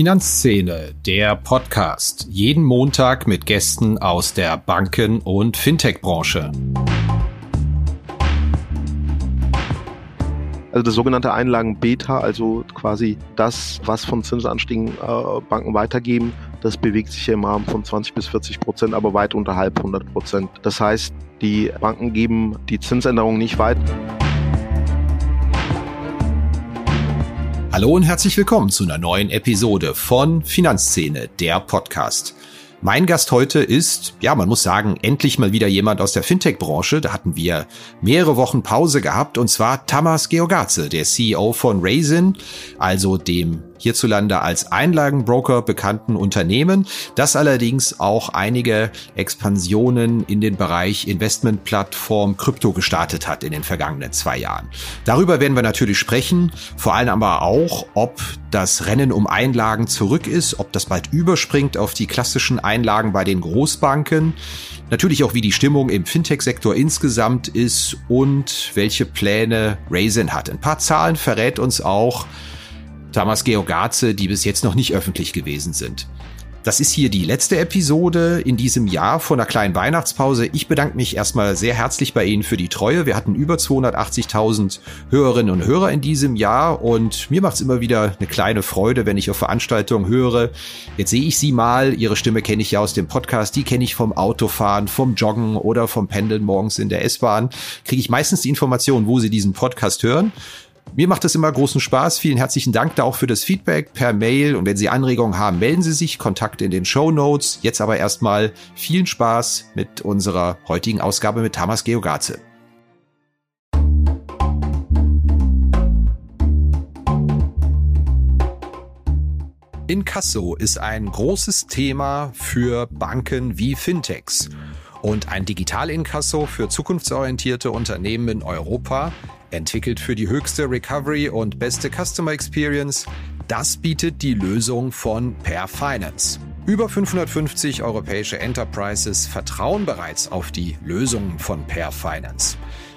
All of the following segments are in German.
Finanzszene, der Podcast. Jeden Montag mit Gästen aus der Banken- und Fintech-Branche. Also das sogenannte Einlagen-Beta, also quasi das, was von Zinsanstiegen äh, Banken weitergeben, das bewegt sich im Rahmen von 20 bis 40 Prozent, aber weit unterhalb 100 Prozent. Das heißt, die Banken geben die Zinsänderung nicht weiter. Hallo und herzlich willkommen zu einer neuen Episode von Finanzszene, der Podcast. Mein Gast heute ist, ja, man muss sagen, endlich mal wieder jemand aus der Fintech-Branche. Da hatten wir mehrere Wochen Pause gehabt und zwar Tamas Georgaze, der CEO von Raisin, also dem hierzulande als Einlagenbroker bekannten Unternehmen, das allerdings auch einige Expansionen in den Bereich Investmentplattform Krypto gestartet hat in den vergangenen zwei Jahren. Darüber werden wir natürlich sprechen, vor allem aber auch, ob das Rennen um Einlagen zurück ist, ob das bald überspringt auf die klassischen Einlagen bei den Großbanken. Natürlich auch, wie die Stimmung im Fintech-Sektor insgesamt ist und welche Pläne Raisin hat. Ein paar Zahlen verrät uns auch, Thomas Georgaze, die bis jetzt noch nicht öffentlich gewesen sind. Das ist hier die letzte Episode in diesem Jahr von einer kleinen Weihnachtspause. Ich bedanke mich erstmal sehr herzlich bei Ihnen für die Treue. Wir hatten über 280.000 Hörerinnen und Hörer in diesem Jahr und mir macht es immer wieder eine kleine Freude, wenn ich auf Veranstaltungen höre. Jetzt sehe ich Sie mal. Ihre Stimme kenne ich ja aus dem Podcast. Die kenne ich vom Autofahren, vom Joggen oder vom Pendeln morgens in der S-Bahn. Kriege ich meistens die Information, wo Sie diesen Podcast hören. Mir macht es immer großen Spaß. Vielen herzlichen Dank da auch für das Feedback per Mail. Und wenn Sie Anregungen haben, melden Sie sich. Kontakte in den Show Notes. Jetzt aber erstmal vielen Spaß mit unserer heutigen Ausgabe mit Thomas Geogaze. Inkasso ist ein großes Thema für Banken wie Fintechs. Und ein Digital-Inkasso für zukunftsorientierte Unternehmen in Europa Entwickelt für die höchste Recovery und beste Customer Experience, das bietet die Lösung von Per Finance. Über 550 europäische Enterprises vertrauen bereits auf die Lösungen von Per Finance.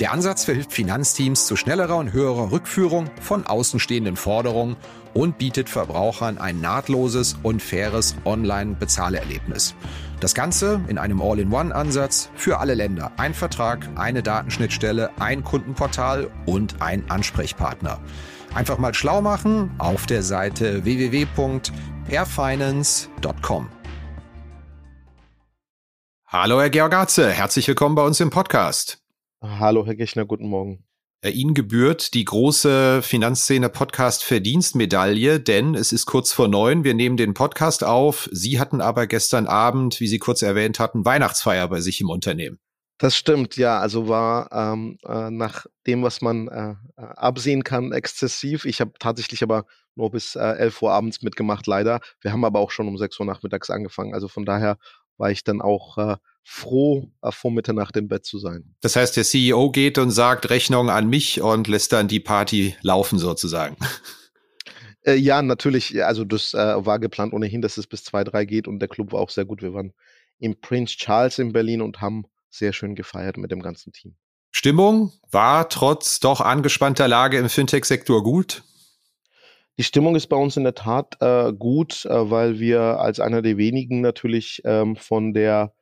Der Ansatz verhilft Finanzteams zu schnellerer und höherer Rückführung von außenstehenden Forderungen und bietet Verbrauchern ein nahtloses und faires Online-Bezahlerlebnis. Das Ganze in einem All-in-One-Ansatz für alle Länder. Ein Vertrag, eine Datenschnittstelle, ein Kundenportal und ein Ansprechpartner. Einfach mal schlau machen auf der Seite www.perfinance.com. Hallo Herr Georgatze, herzlich willkommen bei uns im Podcast. Hallo Herr Gechner, guten Morgen. Äh, Ihnen gebührt die große Finanzszene Podcast Verdienstmedaille, denn es ist kurz vor neun. Wir nehmen den Podcast auf. Sie hatten aber gestern Abend, wie Sie kurz erwähnt hatten, Weihnachtsfeier bei sich im Unternehmen. Das stimmt, ja. Also war ähm, äh, nach dem, was man äh, äh absehen kann, exzessiv. Ich habe tatsächlich aber nur bis äh, 11 Uhr abends mitgemacht, leider. Wir haben aber auch schon um 6 Uhr nachmittags angefangen. Also von daher war ich dann auch äh, froh, äh, vor Mitternacht im Bett zu sein. Das heißt, der CEO geht und sagt Rechnung an mich und lässt dann die Party laufen sozusagen. Äh, ja, natürlich. Also das äh, war geplant ohnehin, dass es bis zwei, drei geht und der Club war auch sehr gut. Wir waren im Prince Charles in Berlin und haben sehr schön gefeiert mit dem ganzen Team. Stimmung war trotz doch angespannter Lage im Fintech-Sektor gut? Die Stimmung ist bei uns in der Tat äh, gut, äh, weil wir als einer der wenigen natürlich ähm, von der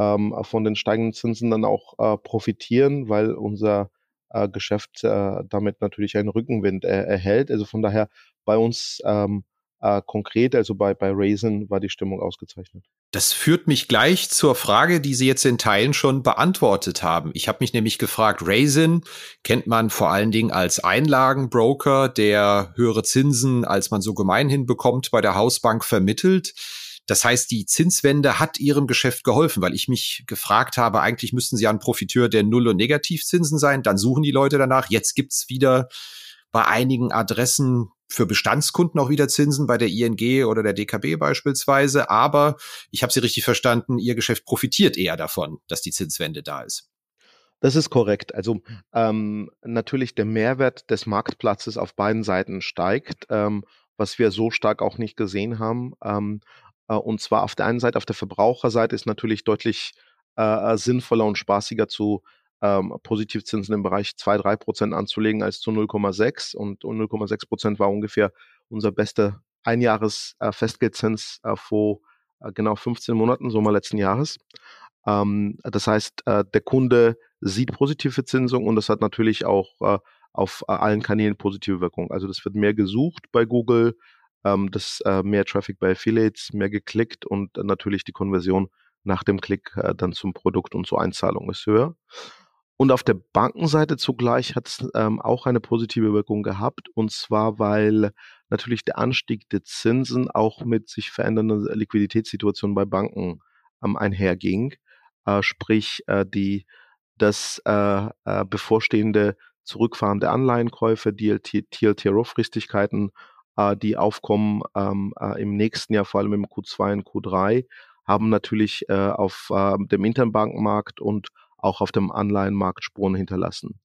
ähm, von den steigenden Zinsen dann auch äh, profitieren, weil unser äh, Geschäft äh, damit natürlich einen Rückenwind erhält. Also von daher bei uns ähm, äh, konkret, also bei, bei Raisin war die Stimmung ausgezeichnet. Das führt mich gleich zur Frage, die Sie jetzt in Teilen schon beantwortet haben. Ich habe mich nämlich gefragt, Raisin kennt man vor allen Dingen als Einlagenbroker, der höhere Zinsen, als man so gemeinhin bekommt, bei der Hausbank vermittelt. Das heißt, die Zinswende hat ihrem Geschäft geholfen, weil ich mich gefragt habe, eigentlich müssten sie ein Profiteur der Null- und Negativzinsen sein. Dann suchen die Leute danach. Jetzt gibt's wieder bei einigen Adressen für Bestandskunden auch wieder Zinsen bei der ING oder der DKB beispielsweise. Aber ich habe Sie richtig verstanden, Ihr Geschäft profitiert eher davon, dass die Zinswende da ist. Das ist korrekt. Also ähm, natürlich der Mehrwert des Marktplatzes auf beiden Seiten steigt, ähm, was wir so stark auch nicht gesehen haben. Ähm, äh, und zwar auf der einen Seite, auf der Verbraucherseite ist natürlich deutlich äh, äh sinnvoller und spaßiger zu ähm, Positivzinsen im Bereich 2-3 Prozent anzulegen als zu 0,6% und 0,6 Prozent war ungefähr unser bester Einjahres äh, äh, vor äh, genau 15 Monaten, Sommer letzten Jahres. Ähm, das heißt, äh, der Kunde sieht positive Zinsung und das hat natürlich auch äh, auf äh, allen Kanälen positive Wirkung. Also das wird mehr gesucht bei Google, ähm, das äh, mehr Traffic bei Affiliates, mehr geklickt und natürlich die Konversion nach dem Klick äh, dann zum Produkt und zur Einzahlung ist höher. Und auf der Bankenseite zugleich hat es ähm, auch eine positive Wirkung gehabt, und zwar weil natürlich der Anstieg der Zinsen auch mit sich verändernden Liquiditätssituationen bei Banken ähm, einherging. Äh, sprich, äh, die das äh, äh, bevorstehende Zurückfahren der Anleihenkäufe, DLT, TLTRO-Fristigkeiten, äh, die aufkommen ähm, äh, im nächsten Jahr, vor allem im Q2 und Q3, haben natürlich äh, auf äh, dem Internbankenmarkt und auch auf dem Anleihenmarkt Spuren hinterlassen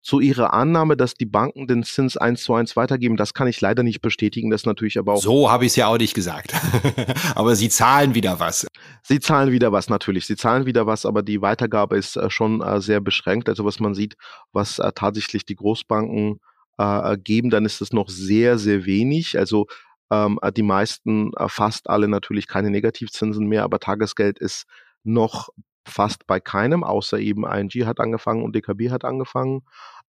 zu ihrer Annahme, dass die Banken den Zins eins zu eins weitergeben, das kann ich leider nicht bestätigen. Das natürlich aber auch. So habe ich es ja auch nicht gesagt. aber sie zahlen wieder was. Sie zahlen wieder was, natürlich. Sie zahlen wieder was, aber die Weitergabe ist äh, schon äh, sehr beschränkt. Also was man sieht, was äh, tatsächlich die Großbanken äh, geben, dann ist es noch sehr, sehr wenig. Also ähm, die meisten, äh, fast alle natürlich keine Negativzinsen mehr, aber Tagesgeld ist noch fast bei keinem, außer eben ING hat angefangen und DKB hat angefangen.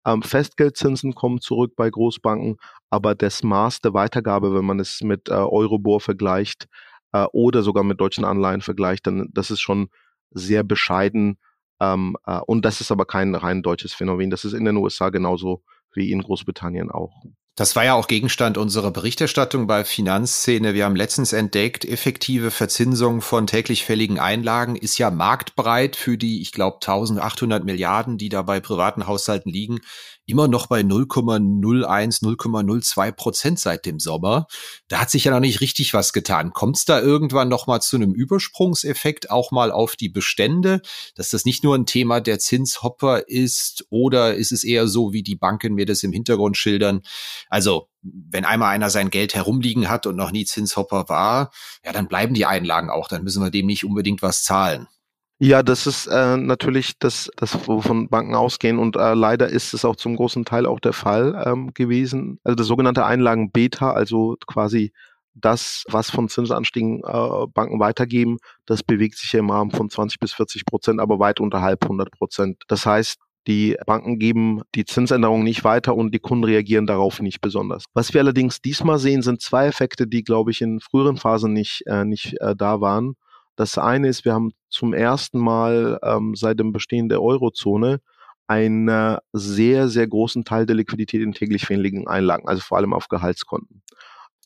Ähm, Festgeldzinsen kommen zurück bei Großbanken, aber das Maß der Weitergabe, wenn man es mit äh, Eurobor vergleicht äh, oder sogar mit deutschen Anleihen vergleicht, dann das ist schon sehr bescheiden. Ähm, äh, und das ist aber kein rein deutsches Phänomen. Das ist in den USA genauso wie in Großbritannien auch. Das war ja auch Gegenstand unserer Berichterstattung bei Finanzszene. Wir haben letztens entdeckt, effektive Verzinsung von täglich fälligen Einlagen ist ja marktbreit für die, ich glaube, 1800 Milliarden, die da bei privaten Haushalten liegen, immer noch bei 0,01, 0,02 Prozent seit dem Sommer. Da hat sich ja noch nicht richtig was getan. Kommt es da irgendwann noch mal zu einem Übersprungseffekt auch mal auf die Bestände, dass das nicht nur ein Thema der Zinshopper ist oder ist es eher so, wie die Banken mir das im Hintergrund schildern? Also wenn einmal einer sein Geld herumliegen hat und noch nie Zinshopper war, ja, dann bleiben die Einlagen auch. Dann müssen wir dem nicht unbedingt was zahlen. Ja, das ist äh, natürlich das, das, wovon Banken ausgehen und äh, leider ist es auch zum großen Teil auch der Fall ähm, gewesen. Also das sogenannte Einlagen-Beta, also quasi das, was von Zinsanstiegen äh, Banken weitergeben, das bewegt sich ja im Rahmen von 20 bis 40 Prozent, aber weit unterhalb 100 Prozent. Das heißt, die Banken geben die Zinsänderung nicht weiter und die Kunden reagieren darauf nicht besonders. Was wir allerdings diesmal sehen, sind zwei Effekte, die, glaube ich, in früheren Phasen nicht, äh, nicht äh, da waren. Das eine ist, wir haben zum ersten Mal ähm, seit dem Bestehen der Eurozone einen sehr, sehr großen Teil der Liquidität in täglich fälligen Einlagen, also vor allem auf Gehaltskonten.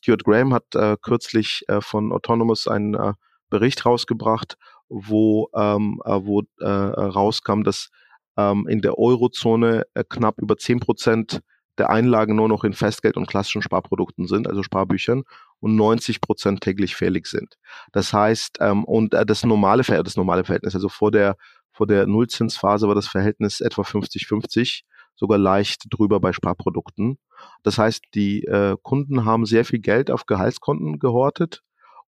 Stuart Graham hat äh, kürzlich äh, von Autonomous einen äh, Bericht rausgebracht, wo, ähm, äh, wo äh, rauskam, dass ähm, in der Eurozone äh, knapp über zehn Prozent der Einlagen nur noch in Festgeld und klassischen Sparprodukten sind, also Sparbüchern, und 90 Prozent täglich fällig sind. Das heißt, ähm, und äh, das normale das normale Verhältnis, also vor der vor der Nullzinsphase war das Verhältnis etwa 50-50, sogar leicht drüber bei Sparprodukten. Das heißt, die äh, Kunden haben sehr viel Geld auf Gehaltskonten gehortet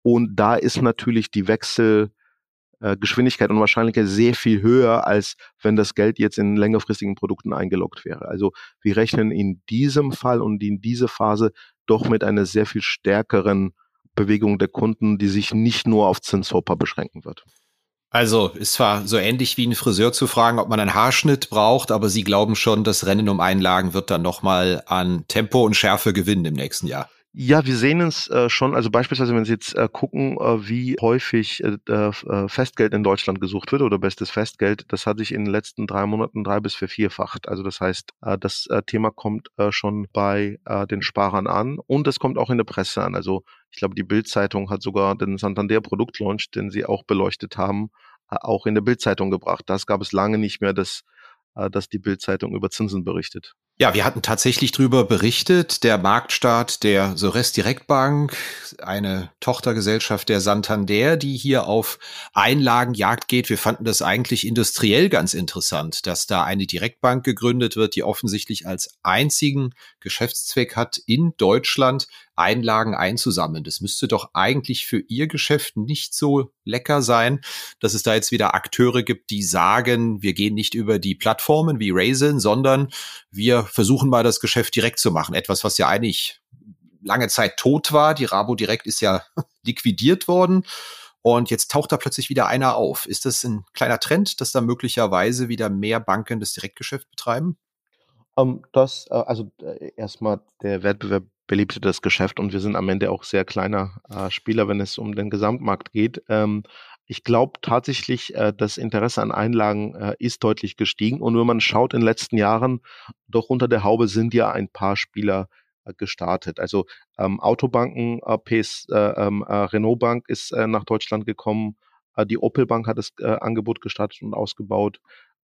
und da ist natürlich die Wechsel äh, Geschwindigkeit und Wahrscheinlichkeit sehr viel höher, als wenn das Geld jetzt in längerfristigen Produkten eingeloggt wäre. Also wir rechnen in diesem Fall und in dieser Phase doch mit einer sehr viel stärkeren Bewegung der Kunden, die sich nicht nur auf Zinshopper beschränken wird. Also ist zwar so ähnlich wie ein Friseur zu fragen, ob man einen Haarschnitt braucht, aber Sie glauben schon, das Rennen um Einlagen wird dann nochmal an Tempo und Schärfe gewinnen im nächsten Jahr. Ja, wir sehen es äh, schon, also beispielsweise, wenn Sie jetzt äh, gucken, äh, wie häufig äh, äh, Festgeld in Deutschland gesucht wird oder bestes Festgeld, das hat sich in den letzten drei Monaten drei bis vervierfacht. Also das heißt, äh, das Thema kommt schon bei den Sparern an und es kommt auch in der Presse an. Also ich glaube, die Bild-Zeitung hat sogar den Santander Produktlaunch, den Sie auch beleuchtet haben, auch in der Bild-Zeitung gebracht. Das gab es lange nicht mehr, dass, dass die Bild-Zeitung über Zinsen berichtet. Ja, wir hatten tatsächlich drüber berichtet. Der Marktstaat der Sores Direktbank, eine Tochtergesellschaft der Santander, die hier auf Einlagenjagd geht. Wir fanden das eigentlich industriell ganz interessant, dass da eine Direktbank gegründet wird, die offensichtlich als einzigen Geschäftszweck hat, in Deutschland Einlagen einzusammeln. Das müsste doch eigentlich für Ihr Geschäft nicht so lecker sein, dass es da jetzt wieder Akteure gibt, die sagen, wir gehen nicht über die Plattformen wie Raisin, sondern wir versuchen mal das Geschäft direkt zu machen. Etwas, was ja eigentlich lange Zeit tot war. Die Rabo Direkt ist ja liquidiert worden. Und jetzt taucht da plötzlich wieder einer auf. Ist das ein kleiner Trend, dass da möglicherweise wieder mehr Banken das Direktgeschäft betreiben? Um, ähm, das, äh, also äh, erstmal der Wettbewerb belebte das Geschäft und wir sind am Ende auch sehr kleiner äh, Spieler, wenn es um den Gesamtmarkt geht. Ähm, ich glaube tatsächlich, äh, das Interesse an Einlagen äh, ist deutlich gestiegen. Und wenn man schaut in den letzten Jahren, doch unter der Haube sind ja ein paar Spieler äh, gestartet. Also ähm, Autobanken, äh, PS, äh, ähm, äh, Renault Bank ist äh, nach Deutschland gekommen, äh, die Opel Bank hat das äh, Angebot gestartet und ausgebaut.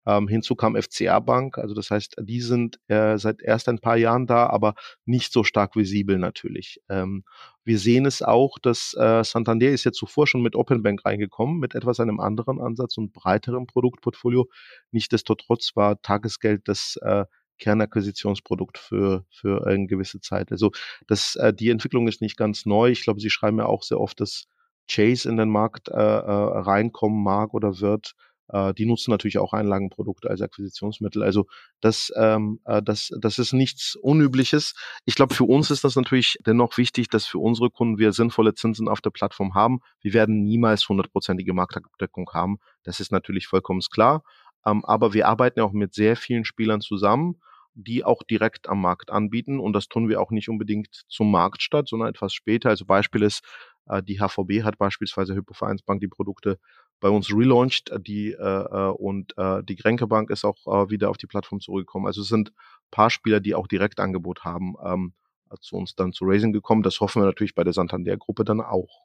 Ähm, hinzu kam FCA Bank, also das heißt, die sind äh, seit erst ein paar Jahren da, aber nicht so stark visibel natürlich. Ähm, wir sehen es auch, dass äh, Santander ist ja zuvor schon mit Open Bank reingekommen, mit etwas einem anderen Ansatz und breiterem Produktportfolio. Nichtsdestotrotz war Tagesgeld das äh, Kernakquisitionsprodukt für, für eine gewisse Zeit. Also das, äh, die Entwicklung ist nicht ganz neu. Ich glaube, Sie schreiben ja auch sehr oft, dass Chase in den Markt äh, äh, reinkommen mag oder wird. Äh, die nutzen natürlich auch Einlagenprodukte als Akquisitionsmittel. Also das, ähm, äh, das, das ist nichts Unübliches. Ich glaube, für uns ist das natürlich dennoch wichtig, dass für unsere Kunden wir sinnvolle Zinsen auf der Plattform haben. Wir werden niemals hundertprozentige Marktabdeckung haben. Das ist natürlich vollkommen klar. Ähm, aber wir arbeiten ja auch mit sehr vielen Spielern zusammen die auch direkt am Markt anbieten. Und das tun wir auch nicht unbedingt zum Marktstart, sondern etwas später. Also Beispiel ist, äh, die HVB hat beispielsweise Hypovereinsbank die Produkte bei uns relaunched, äh, die äh, äh, und äh, die Grenke Bank ist auch äh, wieder auf die Plattform zurückgekommen. Also es sind paar Spieler, die auch Direktangebot haben, ähm, zu uns dann zu Raising gekommen. Das hoffen wir natürlich bei der Santander-Gruppe dann auch.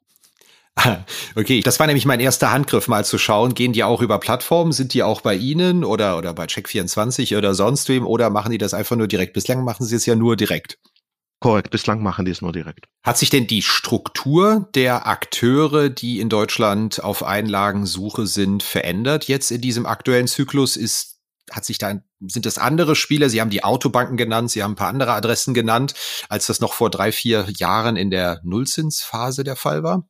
Okay, das war nämlich mein erster Handgriff, mal zu schauen, gehen die auch über Plattformen, sind die auch bei Ihnen oder, oder bei Check24 oder sonst wem oder machen die das einfach nur direkt? Bislang machen sie es ja nur direkt. Korrekt, bislang machen die es nur direkt. Hat sich denn die Struktur der Akteure, die in Deutschland auf Einlagensuche sind, verändert jetzt in diesem aktuellen Zyklus? Ist hat sich da, sind das andere Spieler? Sie haben die Autobanken genannt, Sie haben ein paar andere Adressen genannt, als das noch vor drei, vier Jahren in der Nullzinsphase der Fall war?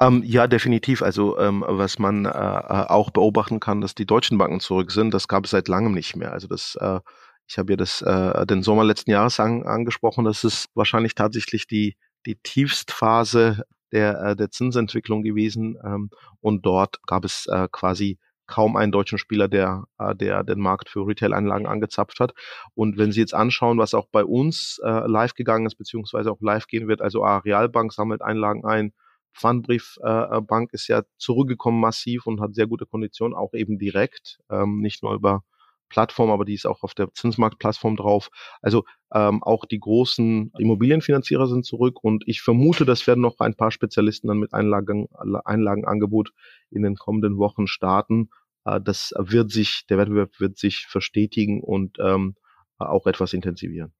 Ähm, ja, definitiv. Also ähm, was man äh, äh auch beobachten kann, dass die deutschen Banken zurück sind, das gab es seit langem nicht mehr. Also das äh, ich habe ja das, äh, den Sommer letzten Jahres an, angesprochen. Das ist wahrscheinlich tatsächlich die, die Tiefstphase der, äh, der Zinsentwicklung gewesen. Ähm, und dort gab es äh, quasi kaum einen deutschen Spieler, der, äh, der den Markt für Retail-Anlagen angezapft hat. Und wenn Sie jetzt anschauen, was auch bei uns äh, live gegangen ist, beziehungsweise auch live gehen wird, also Arealbank sammelt Einlagen ein, Pfandbriefbank äh, ist ja zurückgekommen massiv und hat sehr gute Konditionen, auch eben direkt, ähm, nicht nur über Plattform, aber die ist auch auf der Zinsmarktplattform drauf. Also ähm, auch die großen Immobilienfinanzierer sind zurück und ich vermute, das werden noch ein paar Spezialisten dann mit Einlagen, Einlagenangebot in den kommenden Wochen starten. Äh, das wird sich, der Wettbewerb wird sich verstetigen und ähm, auch etwas intensivieren.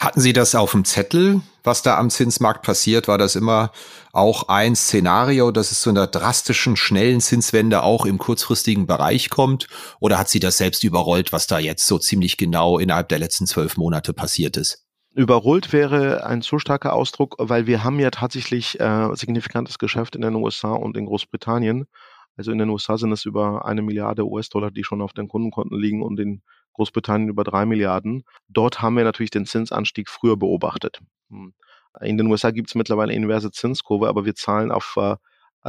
Hatten Sie das auf dem Zettel, was da am Zinsmarkt passiert? War das immer auch ein Szenario, dass es zu einer drastischen, schnellen Zinswende auch im kurzfristigen Bereich kommt? Oder hat Sie das selbst überrollt, was da jetzt so ziemlich genau innerhalb der letzten zwölf Monate passiert ist? Überrollt wäre ein zu starker Ausdruck, weil wir haben ja tatsächlich äh, signifikantes Geschäft in den USA und in Großbritannien. Also in den USA sind es über eine Milliarde US-Dollar, die schon auf den Kundenkonten liegen und in Großbritannien über drei Milliarden. Dort haben wir natürlich den Zinsanstieg früher beobachtet. Hm. In den USA gibt es mittlerweile eine inverse Zinskurve, aber wir zahlen auf äh,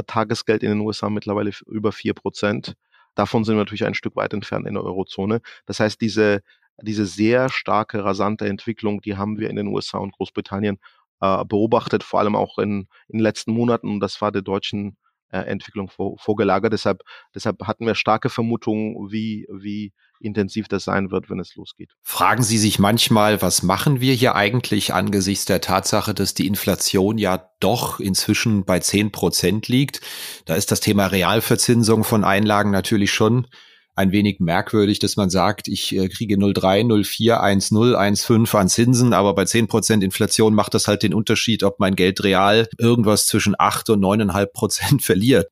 Tagesgeld in den USA mittlerweile über vier Prozent. Davon sind wir natürlich ein Stück weit entfernt in der Eurozone. Das heißt, diese, diese sehr starke, rasante Entwicklung, die haben wir in den USA und Großbritannien äh, beobachtet, vor allem auch in, in den letzten Monaten. Und das war der deutschen Entwicklung vor, vorgelagert. Deshalb, deshalb hatten wir starke Vermutungen, wie, wie intensiv das sein wird, wenn es losgeht. Fragen Sie sich manchmal, was machen wir hier eigentlich angesichts der Tatsache, dass die Inflation ja doch inzwischen bei zehn Prozent liegt? Da ist das Thema Realverzinsung von Einlagen natürlich schon ein wenig merkwürdig, dass man sagt, ich äh, kriege 0,3, 0,4, 1,0, 1,5 an Zinsen, aber bei 10% Inflation macht das halt den Unterschied, ob mein Geld real irgendwas zwischen 8 und 9,5 Prozent verliert.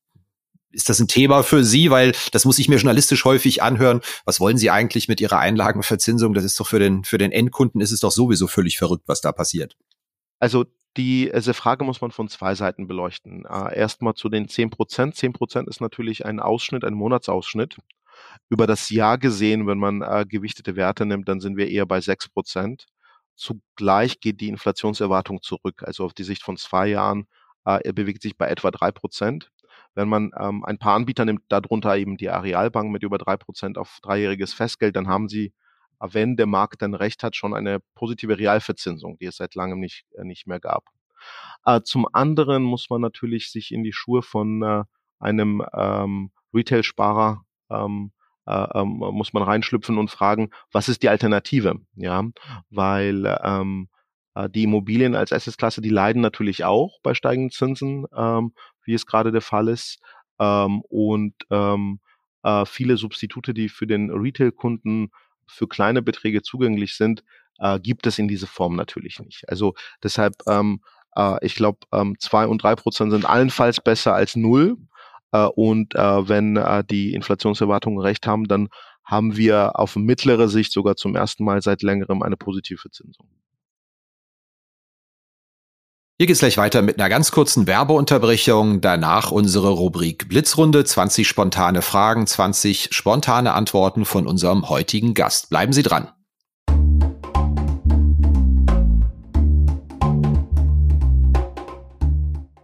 Ist das ein Thema für Sie? Weil das muss ich mir journalistisch häufig anhören. Was wollen Sie eigentlich mit Ihrer Einlagenverzinsung? Das ist doch für den, für den Endkunden ist es doch sowieso völlig verrückt, was da passiert. Also die, diese Frage muss man von zwei Seiten beleuchten. Äh, Erstmal zu den 10 Prozent. 10 Prozent ist natürlich ein Ausschnitt, ein Monatsausschnitt. Über das Jahr gesehen, wenn man äh, gewichtete Werte nimmt, dann sind wir eher bei 6 Prozent. Zugleich geht die Inflationserwartung zurück. Also auf die Sicht von zwei Jahren äh, bewegt sich bei etwa drei Prozent. Wenn man ähm, ein paar Anbieter nimmt, darunter eben die Arealbank mit über drei Prozent auf dreijähriges Festgeld, dann haben sie, wenn der Markt dann recht hat, schon eine positive Realverzinsung, die es seit langem nicht, äh, nicht mehr gab. Äh, zum anderen muss man natürlich sich in die Schuhe von äh, einem ähm, Retail-Sparer ähm, äh, ähm, muss man reinschlüpfen und fragen, was ist die Alternative? Ja, weil ähm, äh, die Immobilien als Assetklasse, die leiden natürlich auch bei steigenden Zinsen, ähm, wie es gerade der Fall ist. Ähm, und ähm, äh, viele Substitute, die für den Retail-Kunden für kleine Beträge zugänglich sind, äh, gibt es in dieser Form natürlich nicht. Also deshalb, ähm, äh, ich glaube, ähm, zwei und drei Prozent sind allenfalls besser als null. Äh, und äh, wenn äh, die Inflationserwartungen recht haben, dann haben wir auf mittlere Sicht sogar zum ersten Mal seit längerem eine positive Zinsung. Hier geht's gleich weiter mit einer ganz kurzen Werbeunterbrechung. Danach unsere Rubrik Blitzrunde. 20 spontane Fragen, 20 spontane Antworten von unserem heutigen Gast. Bleiben Sie dran.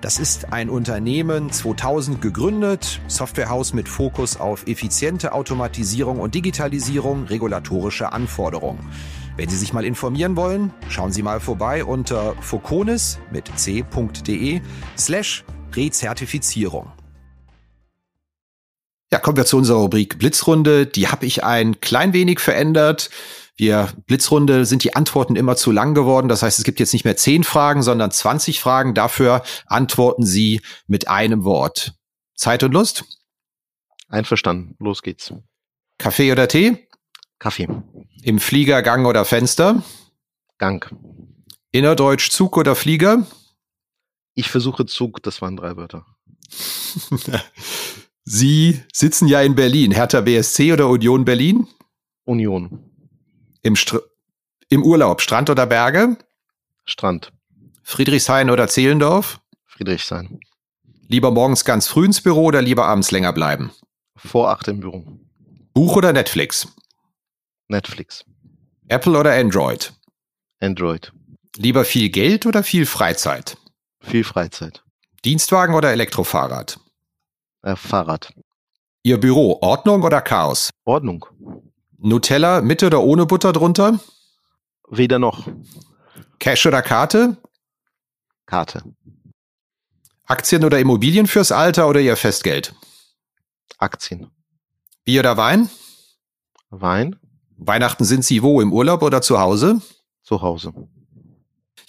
Das ist ein Unternehmen 2000 gegründet, Softwarehaus mit Fokus auf effiziente Automatisierung und Digitalisierung, regulatorische Anforderungen. Wenn Sie sich mal informieren wollen, schauen Sie mal vorbei unter foconis mit c.de slash Rezertifizierung. Ja, kommen wir zu unserer Rubrik Blitzrunde. Die habe ich ein klein wenig verändert. Wir Blitzrunde sind die Antworten immer zu lang geworden. Das heißt, es gibt jetzt nicht mehr zehn Fragen, sondern 20 Fragen. Dafür antworten Sie mit einem Wort. Zeit und Lust? Einverstanden. Los geht's. Kaffee oder Tee? Kaffee. Im Flieger, Gang oder Fenster? Gang. Innerdeutsch Zug oder Flieger? Ich versuche Zug, das waren drei Wörter. Sie sitzen ja in Berlin. Hertha BSC oder Union Berlin? Union. Im, Str Im Urlaub, Strand oder Berge? Strand. Friedrichshain oder Zehlendorf? Friedrichshain. Lieber morgens ganz früh ins Büro oder lieber abends länger bleiben? Vor acht im Büro. Buch oder Netflix? Netflix. Apple oder Android? Android. Lieber viel Geld oder viel Freizeit? Viel Freizeit. Dienstwagen oder Elektrofahrrad? Äh, Fahrrad. Ihr Büro, Ordnung oder Chaos? Ordnung. Nutella mit oder ohne Butter drunter? Weder noch. Cash oder Karte? Karte. Aktien oder Immobilien fürs Alter oder Ihr Festgeld? Aktien. Bier oder Wein? Wein. Weihnachten sind Sie wo? Im Urlaub oder zu Hause? Zu Hause.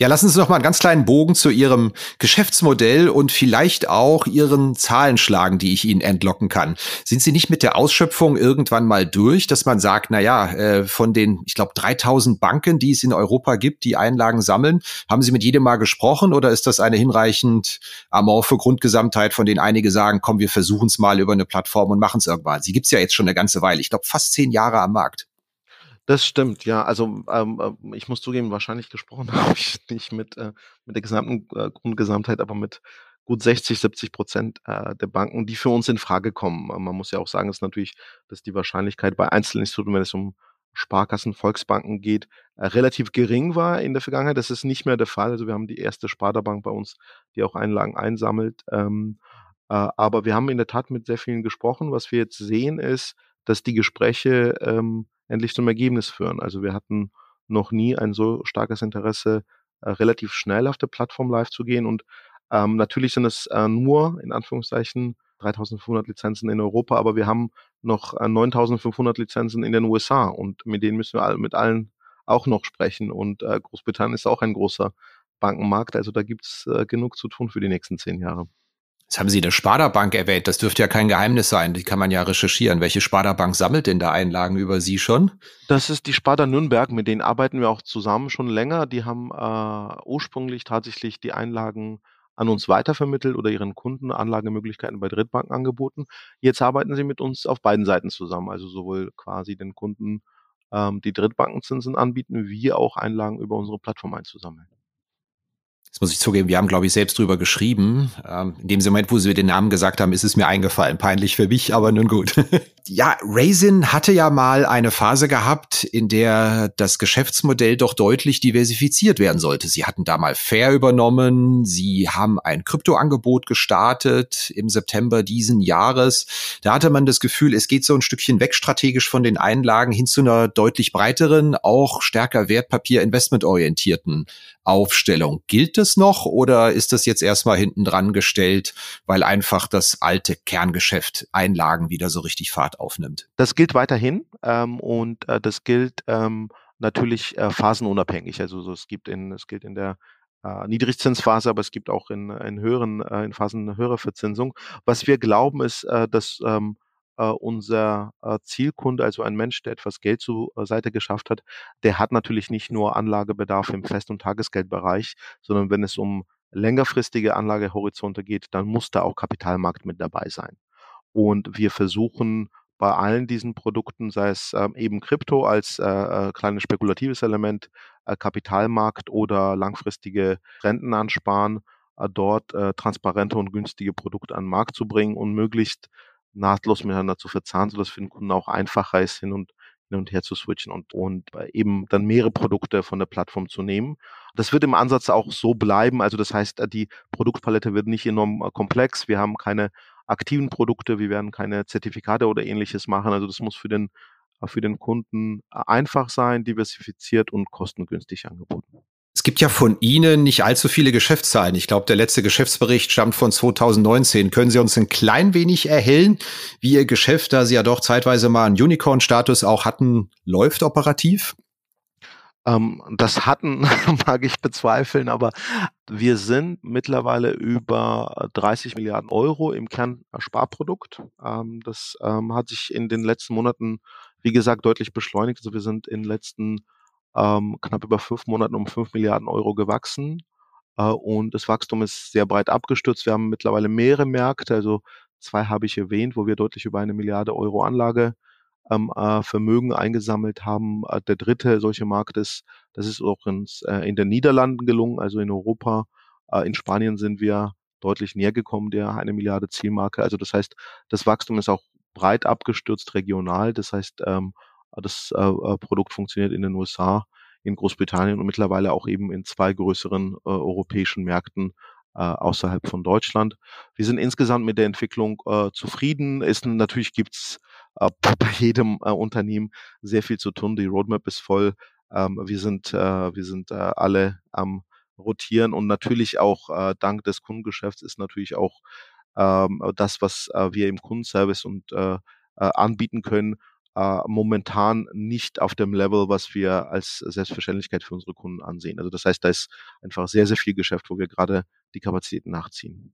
Ja, lassen Sie noch mal einen ganz kleinen Bogen zu Ihrem Geschäftsmodell und vielleicht auch Ihren Zahlen schlagen, die ich Ihnen entlocken kann. Sind Sie nicht mit der Ausschöpfung irgendwann mal durch, dass man sagt, na ja, äh, von den, ich glaube, 3000 Banken, die es in Europa gibt, die Einlagen sammeln, haben Sie mit jedem mal gesprochen oder ist das eine hinreichend amorphe Grundgesamtheit, von denen einige sagen, komm, wir versuchen es mal über eine Plattform und machen es irgendwann? Sie gibt es ja jetzt schon eine ganze Weile, ich glaube fast zehn Jahre am Markt. Das stimmt, ja. Also ähm, äh, ich muss zugeben, wahrscheinlich gesprochen habe ich nicht mit, äh, mit der gesamten äh, Grundgesamtheit, aber mit gut 60, 70 Prozent äh, der Banken, die für uns in Frage kommen. Man muss ja auch sagen, ist natürlich, dass die Wahrscheinlichkeit bei Einzelinstituten, wenn es um Sparkassen, Volksbanken geht, äh, relativ gering war in der Vergangenheit. Das ist nicht mehr der Fall. Also wir haben die erste Sparda-Bank bei uns, die auch Einlagen einsammelt. Ähm, äh, aber wir haben in der Tat mit sehr vielen gesprochen. Was wir jetzt sehen ist, dass die Gespräche ähm, endlich zum Ergebnis führen. Also wir hatten noch nie ein so starkes Interesse, äh, relativ schnell auf der Plattform live zu gehen. Und ähm, natürlich sind es äh, nur, in Anführungszeichen, 3500 Lizenzen in Europa, aber wir haben noch äh, 9500 Lizenzen in den USA und mit denen müssen wir all, mit allen auch noch sprechen. Und äh, Großbritannien ist auch ein großer Bankenmarkt, also da gibt's äh, genug zu tun für die nächsten zehn Jahre. Jetzt haben Sie eine Sparda-Bank erwähnt. Das dürfte ja kein Geheimnis sein. Die kann man ja recherchieren. Welche Sparda-Bank sammelt denn da Einlagen über Sie schon? Das ist die Sparda Nürnberg. Mit denen arbeiten wir auch zusammen schon länger. Die haben äh, ursprünglich tatsächlich die Einlagen an uns weitervermittelt oder ihren Kunden Anlagemöglichkeiten bei Drittbanken angeboten. Jetzt arbeiten sie mit uns auf beiden Seiten zusammen, also sowohl quasi den Kunden, ähm, die Drittbankenzinsen anbieten, wie auch Einlagen über unsere Plattform einzusammeln. Das muss ich zugeben, wir haben, glaube ich, selbst drüber geschrieben. Ähm, in dem Moment, wo sie den Namen gesagt haben, ist es mir eingefallen. Peinlich für mich, aber nun gut. ja, Raisin hatte ja mal eine Phase gehabt, in der das Geschäftsmodell doch deutlich diversifiziert werden sollte. Sie hatten da mal Fair übernommen, sie haben ein Kryptoangebot gestartet im September diesen Jahres. Da hatte man das Gefühl, es geht so ein Stückchen weg strategisch von den Einlagen hin zu einer deutlich breiteren, auch stärker Wertpapier-investmentorientierten Aufstellung. Gilt es noch oder ist das jetzt erstmal hinten dran gestellt, weil einfach das alte Kerngeschäft Einlagen wieder so richtig Fahrt aufnimmt? Das gilt weiterhin ähm, und äh, das gilt ähm, natürlich äh, phasenunabhängig. Also so, es gibt in, es gilt in der äh, Niedrigzinsphase, aber es gibt auch in, in höheren, äh, in Phasen eine höhere Verzinsung. Was wir glauben ist, äh, dass ähm, äh, unser Zielkunde, also ein Mensch, der etwas Geld zur Seite geschafft hat, der hat natürlich nicht nur Anlagebedarf im Fest- und Tagesgeldbereich, sondern wenn es um längerfristige Anlagehorizonte geht, dann muss da auch Kapitalmarkt mit dabei sein. Und wir versuchen bei allen diesen Produkten, sei es ähm, eben Krypto als äh, äh, kleines spekulatives Element, äh, Kapitalmarkt oder langfristige Rentenansparen, äh, dort äh, transparente und günstige Produkte an den Markt zu bringen und möglichst nahtlos miteinander zu verzahnen, sodass für den Kunden auch einfacher ist, hin und hin und her zu switchen und, und eben dann mehrere Produkte von der Plattform zu nehmen. Das wird im Ansatz auch so bleiben. Also das heißt, die Produktpalette wird nicht enorm äh, komplex. Wir haben keine aktiven Produkte, wir werden keine Zertifikate oder ähnliches machen. Also das muss für den, für den Kunden einfach sein, diversifiziert und kostengünstig angeboten. Es gibt ja von Ihnen nicht allzu viele Geschäftszahlen. Ich glaube, der letzte Geschäftsbericht stammt von 2019. Können Sie uns ein klein wenig erhellen, wie Ihr Geschäft, da Sie ja doch zeitweise mal einen Unicorn-Status auch hatten, läuft operativ? Ähm, das hatten mag ich bezweifeln, aber wir sind mittlerweile über 30 Milliarden Euro im Kernsparprodukt. Ähm, das ähm, hat sich in den letzten Monaten, wie gesagt, deutlich beschleunigt. Also wir sind in den letzten ähm, knapp über fünf Monaten um fünf Milliarden Euro gewachsen. Äh, und das Wachstum ist sehr breit abgestürzt. Wir haben mittlerweile mehrere Märkte, also zwei habe ich erwähnt, wo wir deutlich über eine Milliarde Euro Anlage ähm, äh, Vermögen eingesammelt haben. Äh, der dritte solche Markt ist, das ist auch ins, äh, in den Niederlanden gelungen, also in Europa. Äh, in Spanien sind wir deutlich näher gekommen, der eine Milliarde Zielmarke. Also das heißt, das Wachstum ist auch breit abgestürzt regional. Das heißt, ähm, das äh, äh, Produkt funktioniert in den USA, in Großbritannien und mittlerweile auch eben in zwei größeren äh, europäischen Märkten äh, außerhalb von Deutschland. Wir sind insgesamt mit der Entwicklung äh, zufrieden. Ist, natürlich gibt's bei jedem äh, Unternehmen sehr viel zu tun. Die Roadmap ist voll. Ähm, wir sind, äh, wir sind äh, alle am rotieren und natürlich auch äh, dank des Kundengeschäfts ist natürlich auch ähm, das, was äh, wir im Kundenservice und äh, äh, anbieten können, äh, momentan nicht auf dem Level, was wir als Selbstverständlichkeit für unsere Kunden ansehen. Also das heißt, da ist einfach sehr, sehr viel Geschäft, wo wir gerade die Kapazitäten nachziehen.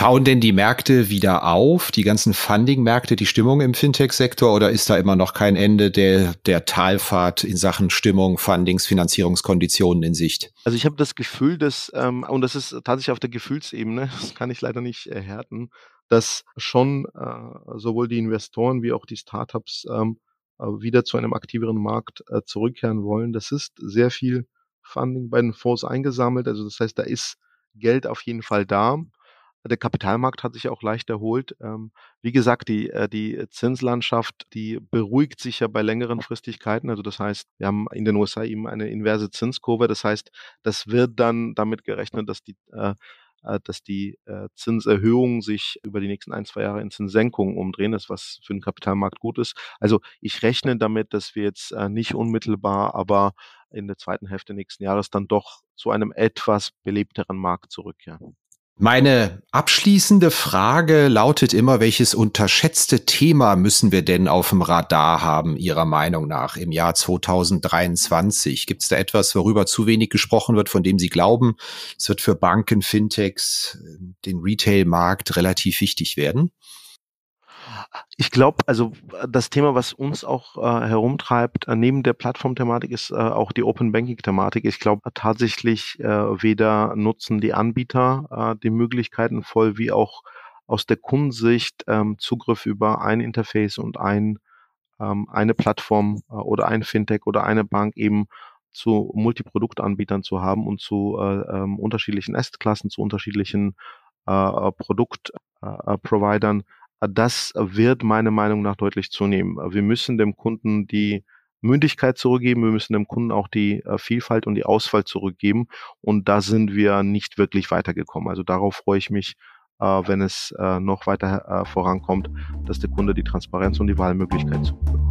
Tauen denn die Märkte wieder auf, die ganzen Funding-Märkte, die Stimmung im Fintech-Sektor oder ist da immer noch kein Ende der, der Talfahrt in Sachen Stimmung, Fundings, Finanzierungskonditionen in Sicht? Also ich habe das Gefühl, dass, ähm, und das ist tatsächlich auf der Gefühlsebene, das kann ich leider nicht erhärten, dass schon äh, sowohl die Investoren wie auch die Startups ähm, äh, wieder zu einem aktiveren Markt äh, zurückkehren wollen. Das ist sehr viel Funding bei den Fonds eingesammelt. Also das heißt, da ist Geld auf jeden Fall da. Der Kapitalmarkt hat sich auch leicht erholt. Ähm, wie gesagt, die, äh, die Zinslandschaft, die beruhigt sich ja bei längeren Fristigkeiten. Also das heißt, wir haben in den USA eben eine inverse Zinskurve. Das heißt, das wird dann damit gerechnet, dass die äh, äh dass die Zinserhöhungen sich über die nächsten ein, zwei Jahre in Zinssenkungen umdrehen, das was für den Kapitalmarkt gut ist. Also ich rechne damit, dass wir jetzt nicht unmittelbar, aber in der zweiten Hälfte nächsten Jahres dann doch zu einem etwas belebteren Markt zurückkehren. Meine abschließende Frage lautet immer, welches unterschätzte Thema müssen wir denn auf dem Radar haben, Ihrer Meinung nach, im Jahr 2023? Gibt es da etwas, worüber zu wenig gesprochen wird, von dem Sie glauben, es wird für Banken, Fintechs, den Retail-Markt relativ wichtig werden? Ich glaube, also das Thema, was uns auch äh, herumtreibt, äh, neben der Plattformthematik, ist äh, auch die Open Banking-Thematik. Ich glaube tatsächlich, äh, weder nutzen die Anbieter äh, die Möglichkeiten voll, wie auch aus der Kundensicht ähm, Zugriff über ein Interface und ein, ähm, eine Plattform äh, oder ein Fintech oder eine Bank eben zu Multiproduktanbietern zu haben und zu äh, ähm, unterschiedlichen Assetklassen, zu unterschiedlichen äh, äh Produktprovidern. Das wird meiner Meinung nach deutlich zunehmen. Wir müssen dem Kunden die Mündigkeit zurückgeben, wir müssen dem Kunden auch die äh, Vielfalt und die Auswahl zurückgeben und da sind wir nicht wirklich weitergekommen. Also darauf freue ich mich, äh, wenn es äh, noch weiter vorankommt, dass der Kunde die Transparenz und die Wahlmöglichkeit zurückbekommt.